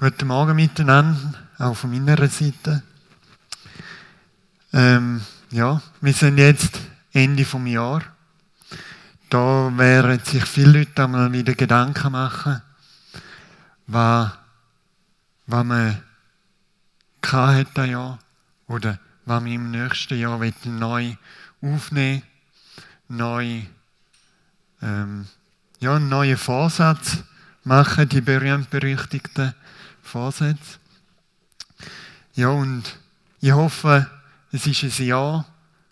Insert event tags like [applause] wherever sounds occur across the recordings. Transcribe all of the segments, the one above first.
Guten Morgen miteinander, auch von meiner Seite. Ähm, ja, wir sind jetzt Ende vom Jahr. Da werden sich viele Leute einmal wieder Gedanken machen, was, was man hatte Jahr oder was wir im nächsten Jahr neu aufnehmen neu ähm, ja, einen neuen Vorsatz machen, die berühmt-berüchtigten Vorsätze. Ja, und ich hoffe, es ist ein Jahr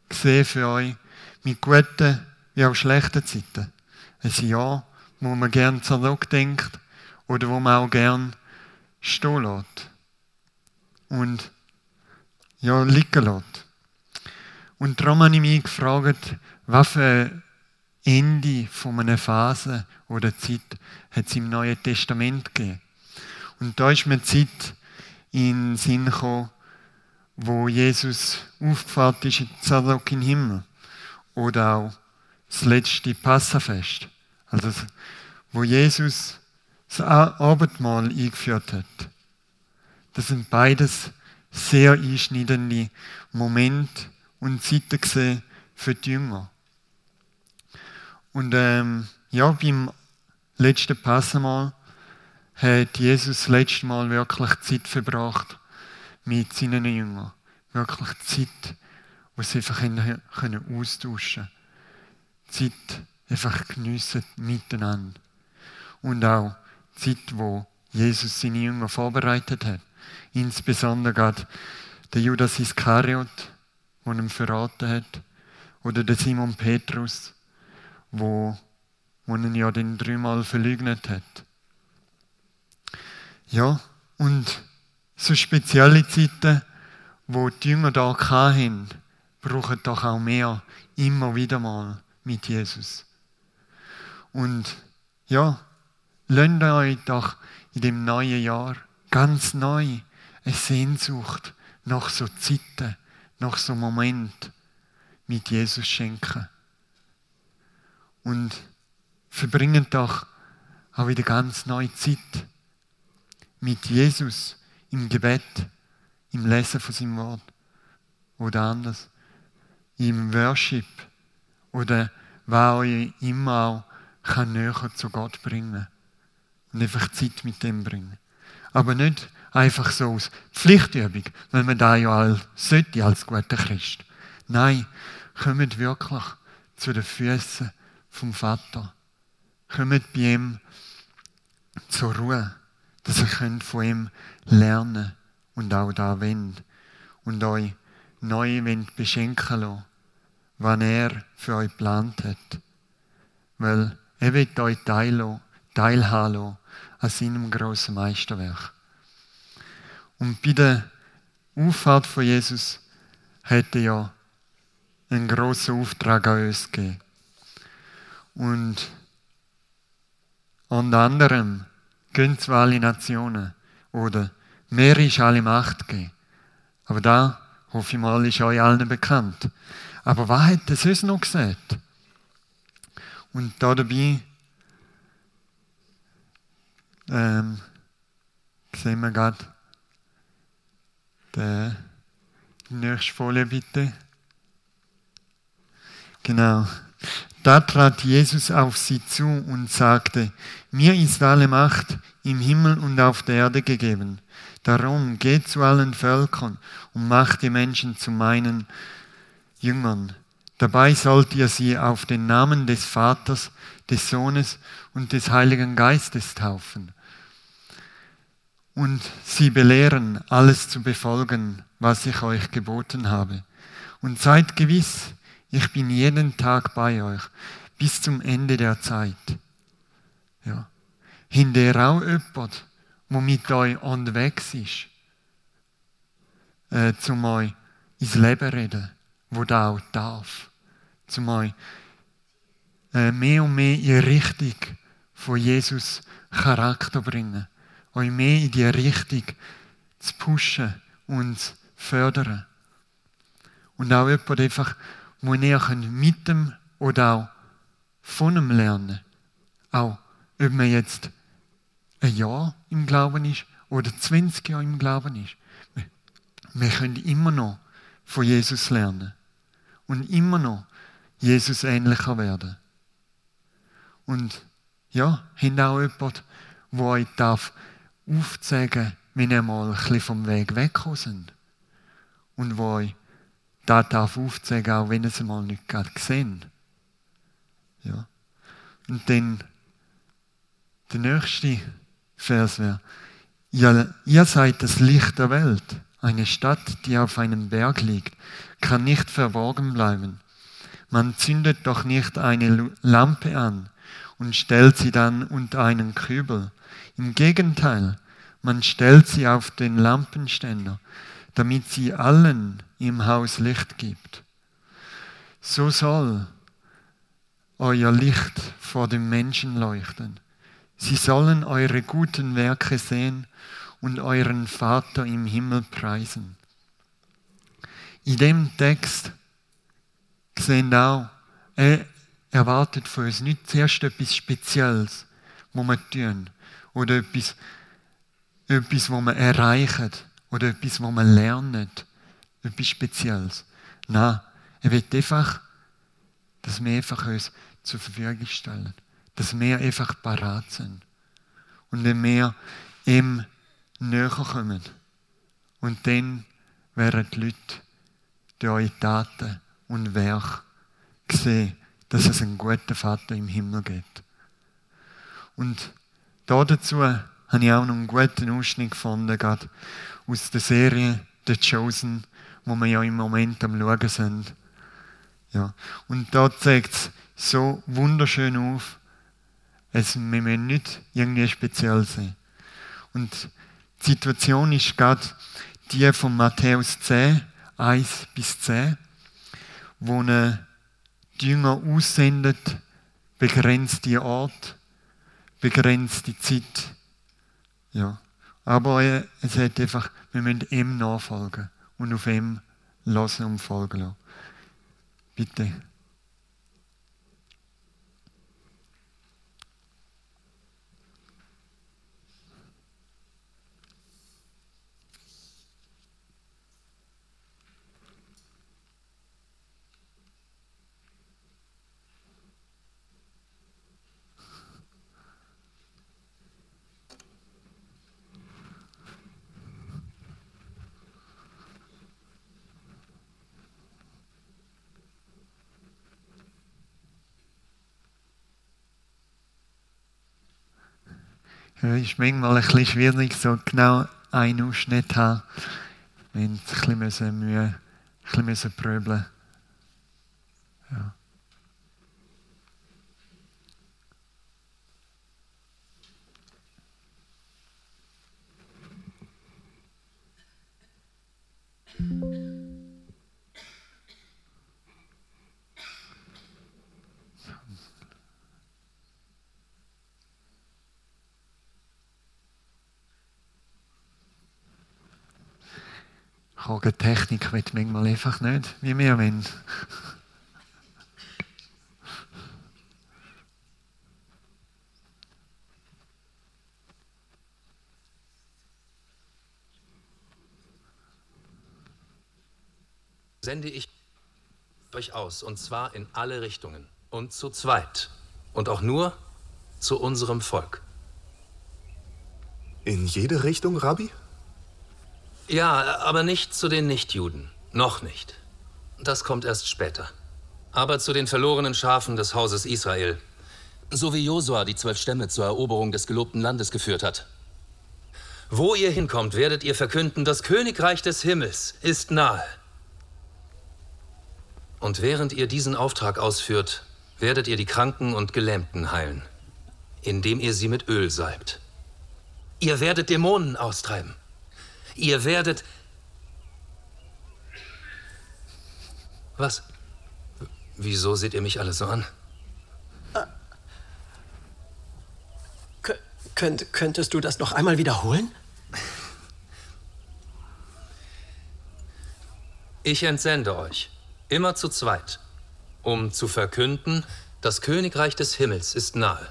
gesehen für euch mit guten wie auch schlechten Zeiten. Ein Jahr, wo man gern zurückdenkt oder wo man auch gern stehen lässt. Und ja, liegen lässt. Und darum habe ich mich gefragt, was für Ende von einer Phase oder Zeit hat es im Neuen Testament gegeben. Und da ist mir Zeit in den Sinn gekommen, wo Jesus aufgefahren ist, in den Himmel. Oder auch das letzte Passafest. Also, wo Jesus das Abendmahl eingeführt hat. Das sind beides sehr einschneidende Momente und Zeiten gesehen für die Jünger. Und ähm, ja, beim letzten Passamal hat Jesus das letzte Mal wirklich Zeit verbracht mit seinen Jüngern. Wirklich Zeit, wo sie einfach austauschen können. Zeit einfach geniessen miteinander. Und auch Zeit, wo Jesus seine Jünger vorbereitet hat. Insbesondere gerade der Judas Iskariot, der ihn verraten hat. Oder der Simon Petrus, wo, wo ihn ja den dreimal verleugnet hat. Ja, und so spezielle Zeiten, wo die Jünger da hatten, brauchen doch auch mehr, immer wieder mal mit Jesus. Und ja, lasst euch doch in dem neuen Jahr ganz neu eine Sehnsucht nach so Zeiten, nach so Moment mit Jesus schenken. Und verbringen doch auch wieder ganz neue Zeit mit Jesus im Gebet, im Lesen von seinem Wort oder anders, im Worship oder was euch immer auch kann näher zu Gott bringen und einfach Zeit mit dem bringen. Aber nicht einfach so aus Pflichtübung, weil man da ja als, sollte als guter Christ. Nein, kommt wirklich zu den Füßen vom Vater. Kommt bei ihm zur Ruhe dass ihr von ihm lernen und auch da wendet und euch neu beschenken lassen, was er für euch geplant hat. Weil er wird euch teilhaben lassen an seinem grossen Meisterwerk. Und bei der Auffahrt von Jesus hat er ja einen grossen Auftrag an uns gegeben. Und unter anderem gehen zu alle Nationen. Oder mehr ist alle Macht gegeben. Aber da, hoffe ich mal, ist euch allen bekannt. Aber was hat er sonst noch gesagt? Und da dabei ähm, sehen wir gerade die nächste Folie bitte. Genau. Da trat Jesus auf sie zu und sagte, mir ist alle Macht im Himmel und auf der Erde gegeben. Darum geht zu allen Völkern und macht die Menschen zu meinen Jüngern. Dabei sollt ihr sie auf den Namen des Vaters, des Sohnes und des Heiligen Geistes taufen. Und sie belehren, alles zu befolgen, was ich euch geboten habe. Und seid gewiss, ich bin jeden Tag bei euch bis zum Ende der Zeit. Ja. Hinter auch jemand, der mit euch unterwegs ist, äh, zum euch ins Leben reden, wo da auch darf. Zum euch äh, mehr und mehr in Richtung von Jesus Charakter bringen. Euch mehr in die Richtung zu pushen und zu fördern. Und auch jemand einfach wo ihr mit dem oder auch von dem lernen Auch ob man jetzt ein Jahr im Glauben ist oder 20 Jahre im Glauben ist. Wir können immer noch von Jesus lernen und immer noch Jesus ähnlicher werden. Und ja, haben auch jemand, der euch darf aufzeigen wenn ihr mal ein bisschen vom Weg weggekommen sind. Und wo euch das darf aufzeigen, auch wenn es mal nicht gerade gesehen Ja. Und dann der nächste Vers wäre, ihr, ihr seid das Licht der Welt. Eine Stadt, die auf einem Berg liegt, kann nicht verborgen bleiben. Man zündet doch nicht eine Lampe an und stellt sie dann unter einen Kübel. Im Gegenteil, man stellt sie auf den Lampenständer, damit sie allen im Haus Licht gibt. So soll euer Licht vor den Menschen leuchten. Sie sollen eure guten Werke sehen und euren Vater im Himmel preisen. In dem Text sehen auch, er erwartet von uns nicht zuerst etwas Spezielles, was wir tun, oder etwas, etwas, was wir erreichen, oder etwas, was wir lernen, etwas Spezielles. Nein, er will einfach, dass wir einfach uns zur Verfügung stellen, dass wir einfach parat sind. Und wenn wir ihm näher kommen. Und dann werden die Leute durch eure Taten und Werk sehen, dass es einen guten Vater im Himmel gibt. Und dazu habe ich auch noch einen guten Ausschnitt gefunden, gerade aus der Serie The Chosen, wo wir ja im Moment am Schauen sind. Ja. Und da zeigt es so wunderschön auf, es, wir müssen nicht irgendwie speziell sein. Und die Situation ist gerade die von Matthäus 10, 1 bis 10, wo eine Jünger aussendet, begrenzt die Ort, begrenzt die Zeit. Ja. Aber es hat einfach, wir müssen ihm nachfolgen und auf ihm lassen und folgen lassen. Bitte. Ja, ist manchmal ein bisschen schwierig, so genau einen Ausschnitt zu haben. Wir haben ein bisschen Mühe, ein bisschen pröbeln. Ja. Technik wird manchmal einfach nicht, wie wir wollen. sende ich euch aus, und zwar in alle Richtungen und zu zweit und auch nur zu unserem Volk. In jede Richtung, Rabbi? Ja, aber nicht zu den Nichtjuden. Noch nicht. Das kommt erst später. Aber zu den verlorenen Schafen des Hauses Israel. So wie Josua die zwölf Stämme zur Eroberung des gelobten Landes geführt hat. Wo ihr hinkommt, werdet ihr verkünden, das Königreich des Himmels ist nahe. Und während ihr diesen Auftrag ausführt, werdet ihr die Kranken und Gelähmten heilen, indem ihr sie mit Öl salbt. Ihr werdet Dämonen austreiben. Ihr werdet... Was? Wieso seht ihr mich alle so an? Könnt, könntest du das noch einmal wiederholen? Ich entsende euch, immer zu zweit, um zu verkünden, das Königreich des Himmels ist nahe.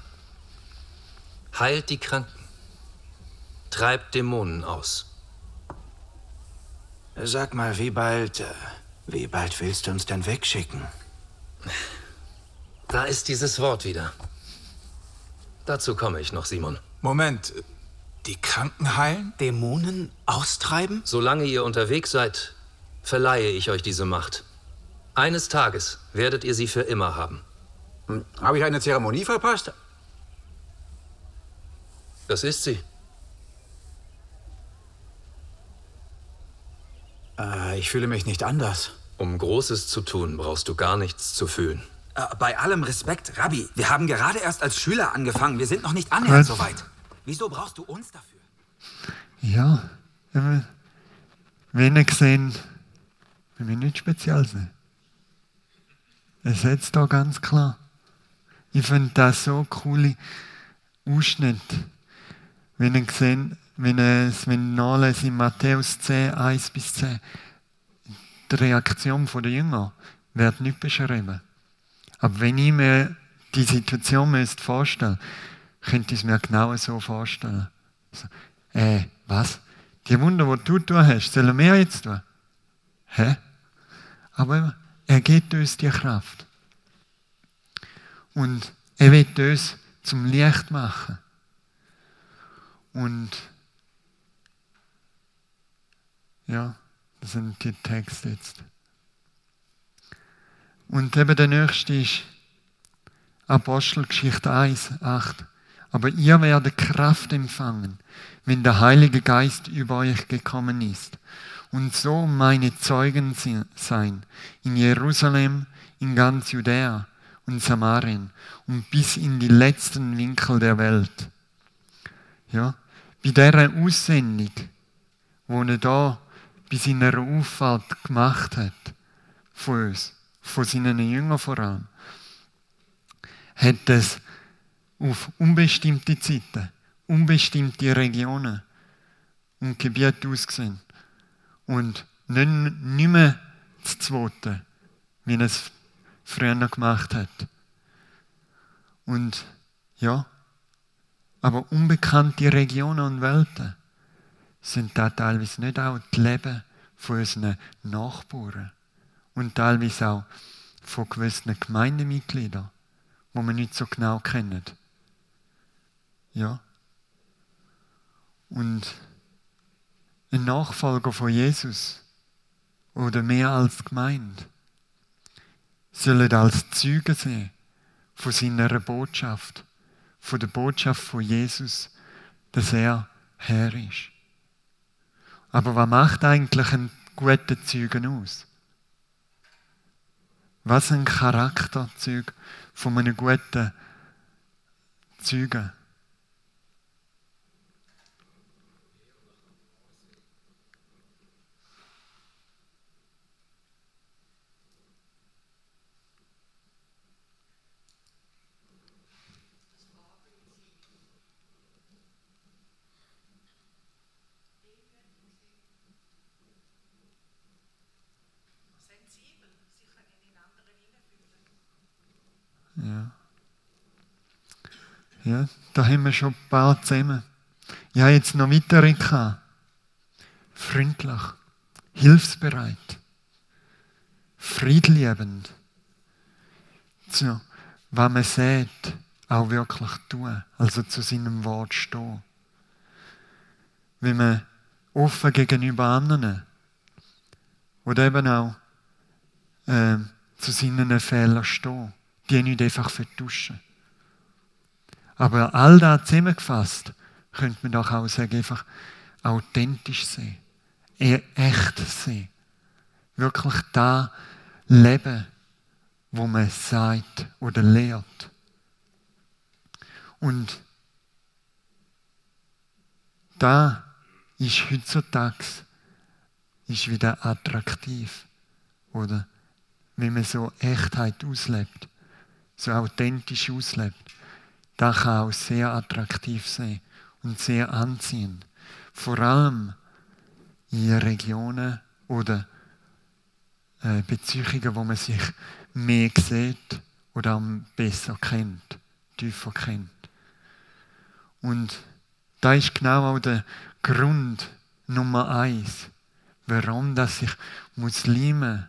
Heilt die Kranken, treibt Dämonen aus. Sag mal, wie bald, äh, wie bald willst du uns denn wegschicken? Da ist dieses Wort wieder. Dazu komme ich noch, Simon. Moment, die Kranken heilen? Dämonen austreiben? Solange ihr unterwegs seid, verleihe ich euch diese Macht. Eines Tages werdet ihr sie für immer haben. Hm, Habe ich eine Zeremonie verpasst? Das ist sie. Äh, ich fühle mich nicht anders. Um Großes zu tun, brauchst du gar nichts zu fühlen. Äh, bei allem Respekt, Rabbi, wir haben gerade erst als Schüler angefangen. Wir sind noch nicht annähernd so weit. Wieso brauchst du uns dafür? Ja, wenn ihr gesehen, wenn wir nicht speziell sind. Es setzt da ganz klar. Ich finde das so coole Ausschnitt. Wenn ihr gesehen, wenn es, wenn nachlesen in Matthäus 10, 1 bis 10, die Reaktion der Jünger wird nicht beschrieben. Aber wenn ich mir die Situation müsste vorstellen, könnte ich es mir genau so vorstellen. So, äh, was? Die Wunder, die du tun hast, sollen wir jetzt tun? Hä? Aber er gibt uns die Kraft. Und er wird uns zum Licht machen. Und ja, das sind die Texte jetzt. Und eben der nächste ist Apostelgeschichte 1, 8. Aber ihr werdet Kraft empfangen, wenn der Heilige Geist über euch gekommen ist. Und so meine Zeugen sein in Jerusalem, in ganz Judäa und Samarien und bis in die letzten Winkel der Welt. Ja, bei dieser Aussendung, wo er da bei seiner Auffahrt gemacht hat, von uns, von seinen Jüngern vor allem, hat es auf unbestimmte Zeiten, unbestimmte Regionen und Gebiete ausgesehen. Und nicht, nicht mehr das Zweite, wie er es früher gemacht hat. Und ja, aber unbekannte Regionen und Welten sind da teilweise nicht auch die Leben von unseren Nachbarn und teilweise auch von gewissen Gemeindemitgliedern, die wir nicht so genau kennen. Ja. Und ein Nachfolger von Jesus oder mehr als Gemeinde sollen als Zeugen sehen von seiner Botschaft, von der Botschaft von Jesus, dass er Herr ist. Aber was macht eigentlich einen guten Zeugen aus? Was ein Charakterzug von einem guten Zeugen? Ja. Ja, da haben wir schon paar zusammen. Ich habe jetzt noch weitere gehabt. Freundlich, hilfsbereit, friedliebend. So, was man sieht, auch wirklich tun. Also zu seinem Wort stehen. Wenn man offen gegenüber anderen oder eben auch äh, zu seinen Fehlern stehen die nicht einfach vertuschen. Aber all das zusammengefasst, könnte man doch auch sagen, einfach authentisch sein, eher echt sein. Wirklich da leben, wo man sagt oder lehrt. Und da ist heutzutage ist wieder attraktiv. Oder wenn man so Echtheit auslebt so authentisch auslebt, das kann auch sehr attraktiv sein und sehr anziehend. Vor allem in Regionen oder äh, Beziehungen, wo man sich mehr sieht oder besser kennt, tiefer kennt. Und Da ist genau auch der Grund Nummer eins, warum dass sich Muslime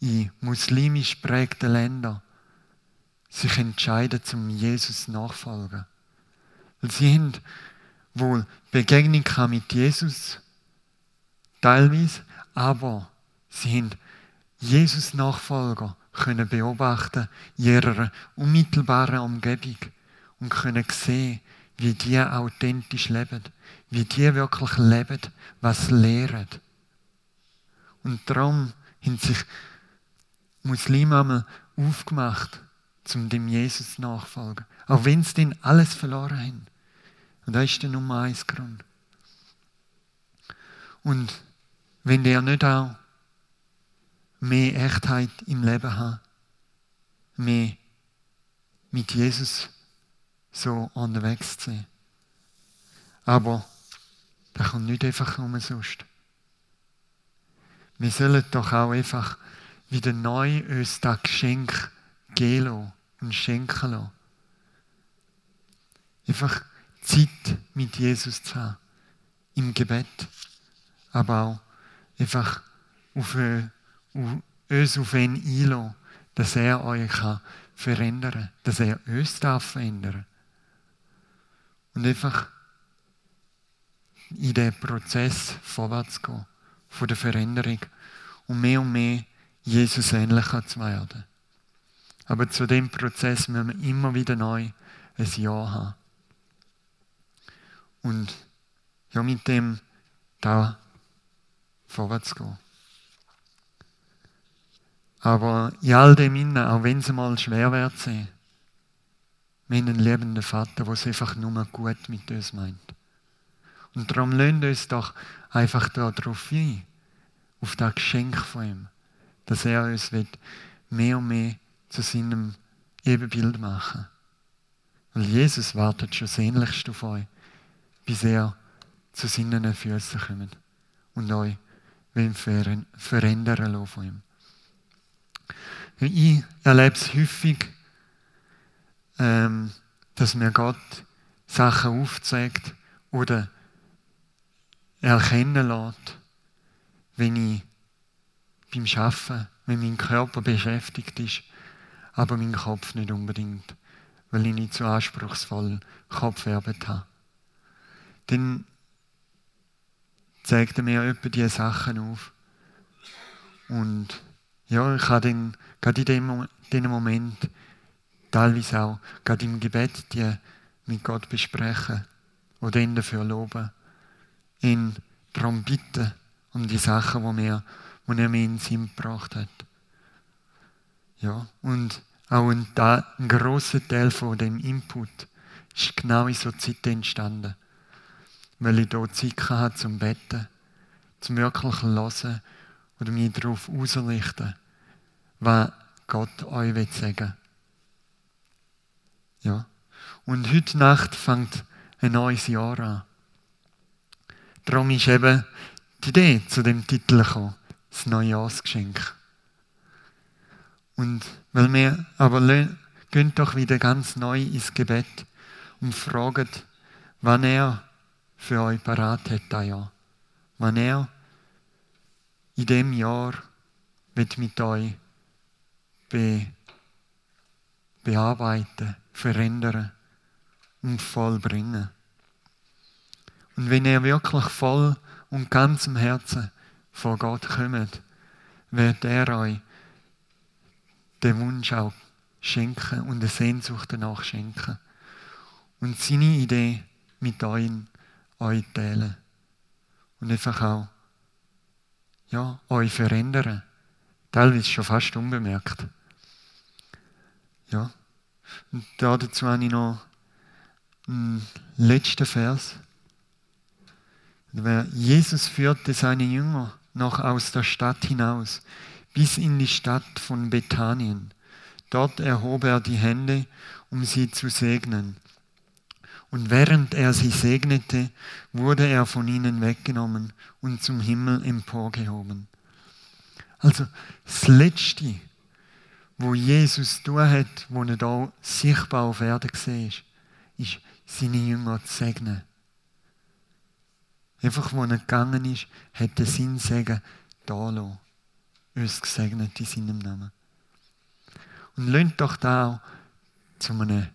in muslimisch prägten Ländern sich entscheiden zum Jesus nachfolgen. Weil sie haben wohl Begegnung mit Jesus, teilweise, aber sie haben Jesus Nachfolger können beobachten in ihrer unmittelbaren Umgebung und können sehen, wie die authentisch leben, wie die wirklich leben, was lehren. Und darum haben sich Muslime einmal aufgemacht, zum dem Jesus nachfolgen. Auch wenn sie denn alles verloren haben. Und das ist der Nummer eins Grund. Und wenn der nicht auch mehr Echtheit im Leben hat, mehr mit Jesus so unterwegs zu sein. Aber das kommt nicht einfach umsonst. Wir sollen doch auch einfach wieder neu uns das Geschenk geben und schenken lassen. Einfach Zeit mit Jesus zu haben. Im Gebet. Aber auch einfach auf, äh, auf, uns auf ihn einlassen, dass er euch kann verändern kann. Dass er uns darf verändern Und einfach in den Prozess vorwärts gehen. Von der Veränderung. Und mehr und mehr Jesus ähnlicher zu werden. Aber zu dem Prozess müssen wir immer wieder neu ein Ja haben. Und ja, mit dem da vorwärts gehen. Aber in all dem innen, auch wenn es mal schwer wird sein, wir haben einen liebenden Vater, der es einfach nur gut mit uns meint. Und darum lasst uns doch einfach darauf ein, auf das Geschenk von ihm dass er uns mehr und mehr zu seinem Ebenbild machen Weil Jesus wartet schon sehnlichst auf euch, bis er zu seinen Füßen kommt und euch will verändern von ihm. Ich erlebe es häufig, ähm, dass mir Gott Sachen aufzeigt oder erkennen lässt, wenn ich beim Arbeiten, wenn mein Körper beschäftigt ist, aber mein Kopf nicht unbedingt, weil ich nicht so anspruchsvoll Kopfarbeit habe. Dann zeigt er mir etwa diese Sachen auf. Und ja, ich kann dann gerade in dem, dem Moment, teilweise auch, gerade im Gebet, die mit Gott besprechen oder ihn dafür loben, ihn darum bitten, um die Sachen, die mir die er mir in den Sinn gebracht hat. Ja, und auch ein, ein grosser Teil von dem Input ist genau in so Zeit entstanden. Weil ich hier Zeit hatte zum Betten, zum wirklich hören oder mich darauf ausrichten, was Gott euch will sagen Ja. Und heute Nacht fängt ein neues Jahr an. Darum ist eben die Idee zu dem Titel gekommen das Neujahrsgeschenk. Und weil wir aber gehen doch wieder ganz neu ins Gebet und fragen, wann er für euch parat hat, das. Wann er in dem Jahr wird mit euch be bearbeiten, verändern und vollbringen. Und wenn er wirklich voll und ganzem Herzen vor Gott kommt, wird er euch den Wunsch auch schenken und eine Sehnsucht danach schenken. Und seine Idee mit euch, euch teilen. Und einfach auch ja, euch verändern. Teilweise schon fast unbemerkt. Ja. Und dazu habe ich noch einen letzten Vers. Jesus führte seine Jünger noch aus der Stadt hinaus, bis in die Stadt von Bethanien. Dort erhob er die Hände, um sie zu segnen. Und während er sie segnete, wurde er von ihnen weggenommen und zum Himmel emporgehoben. Also das Letzte, wo Jesus tun hat, wo er da sichtbar auf Erde gesehen ist, ist seine Jünger zu segnen. Einfach, wo er gegangen ist, hat er sein Segen da lassen. Uns gesegnet in seinem Namen. Und lasst doch da auch zu einem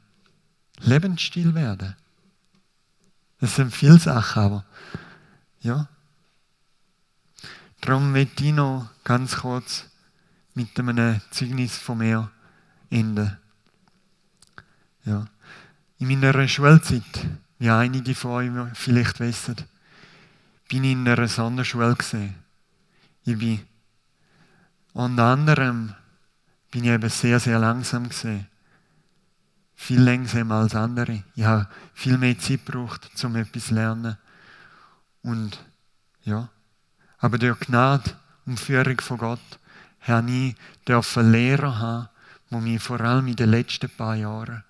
Lebensstil werden. Das sind viele Sachen, aber ja. Darum möchte ich noch ganz kurz mit einem Zeugnis von mir enden. Ja. In meiner Schulzeit, wie einige von euch vielleicht wissen, bin ich in einer Sonderschule gesehen. Ich bin unter anderem bin ich eben sehr, sehr langsam gesehen. Viel langsamer als andere. Ich habe viel mehr Zeit gebraucht, um etwas zu lernen. Und ja, aber durch Gnade und Führung von Gott habe ich dürfen Lehrer haben, die mich vor allem in den letzten paar Jahren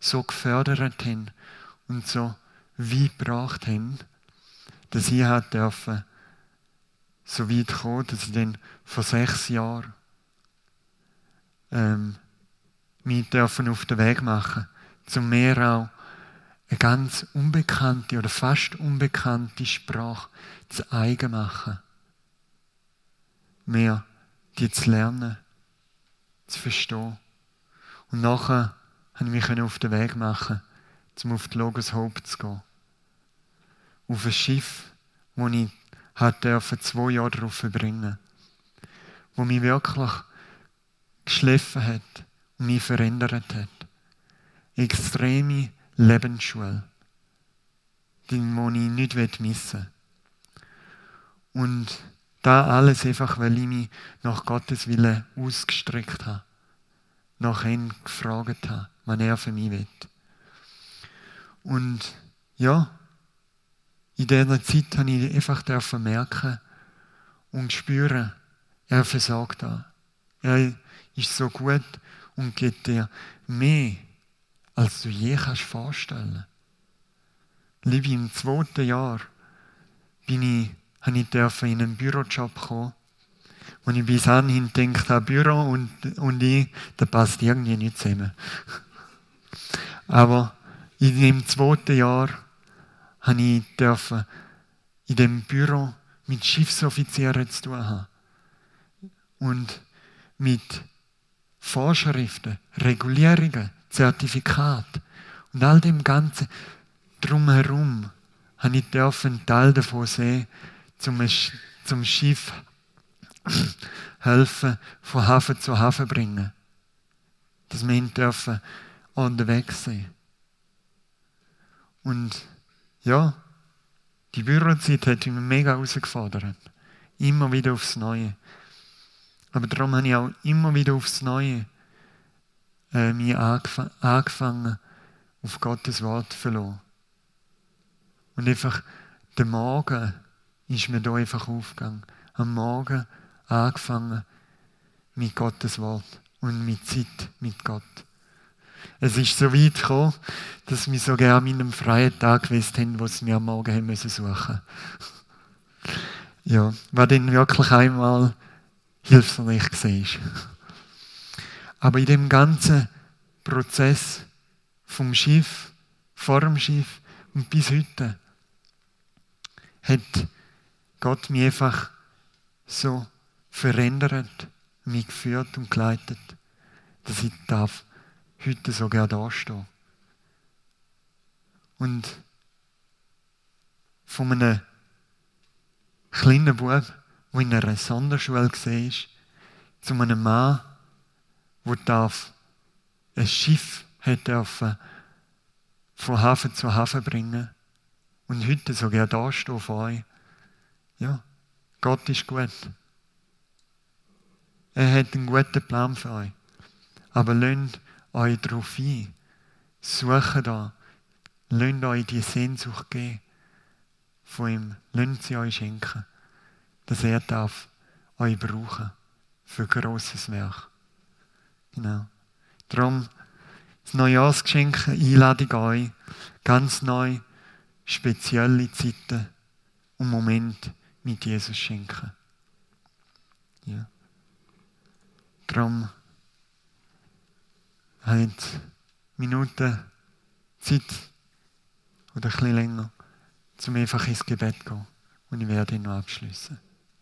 so gefördert haben und so weit gebracht haben, dass ich dürfen so weit kommen, dass ich dann vor sechs Jahren ähm, mich dürfen auf den Weg machen, zum mehr auch eine ganz unbekannte oder fast unbekannte Sprache zu eigen machen. Mehr die zu lernen, zu verstehen. Und nachher konnte ich mich auf den Weg machen, um auf die Logos Hope zu gehen. Auf ein Schiff, wo ich durfte zwei Jahre darauf verbringen wo mich wirklich geschliffen hat und mich verändert hat. Extreme Lebensschule, die ich nicht missen will. Und da alles einfach, weil ich mich nach Gottes Willen ausgestreckt habe. Nach ihm gefragt habe, was er für mich will. Und ja, in dieser Zeit habe ich einfach merken und spüren, er versagt da. Er ist so gut und gibt dir mehr, als du je kannst vorstellen. Liebe, im zweiten Jahr bin ich habe ich in einen Bürojob kommen. Und ich bis anhin gedacht habe, Büro und, und ich, das passt irgendwie nicht zusammen. [laughs] Aber in dem zweiten Jahr habe ich dürfen in dem Büro mit Schiffsoffizieren zu tun haben. Und mit Vorschriften, Regulierungen, Zertifikaten und all dem Ganzen drumherum habe ich einen Teil davon sehen, zum, zum Schiff [clears throat] helfen, von Hafen zu Hafen bringen. Dass wir ihn dürfen unterwegs sein. Und ja, die Bürozeit hat mich mega herausgefordert. Immer wieder aufs Neue. Aber darum habe ich auch immer wieder aufs Neue äh, mich angefangen, auf Gottes Wort zu verlassen. Und einfach den Morgen ist mir da einfach aufgegangen. Am Morgen angefangen mit Gottes Wort und mit Zeit mit Gott. Es ist so weit gekommen, dass wir sogar an meinem freien Tag gewusst haben, was wir am Morgen haben müssen suchen. ja, war dann wirklich einmal hilfreich war. Aber in dem ganzen Prozess vom Schiff, vor dem Schiff und bis heute hat Gott mich einfach so verändert, mich geführt und geleitet, dass ich darf heute so gerne dastehen. Und von einem kleinen Bub, der in einer Sonderschule war, zu einem Mann, der darf ein Schiff dürfen von Hafen zu Hafen bringen und heute so gerne dastehen vor euch ja, Gott ist gut. Er hat einen guten Plan für euch. Aber lasst euch darauf ein. Sucht da. Lasst euch die Sehnsucht geben von ihm. Lasst sie euch schenken. Dass er darf euch brauchen für grosses Werk. Genau. Darum das Neujahrsgeschenk, Einladung an euch, ganz neu, spezielle Zeiten und Momente mit Jesus schenken. Ja. Darum habt Minuten Zeit oder ein bisschen länger, zum einfach ins Gebet zu gehen. Und ich werde ihn noch abschließen.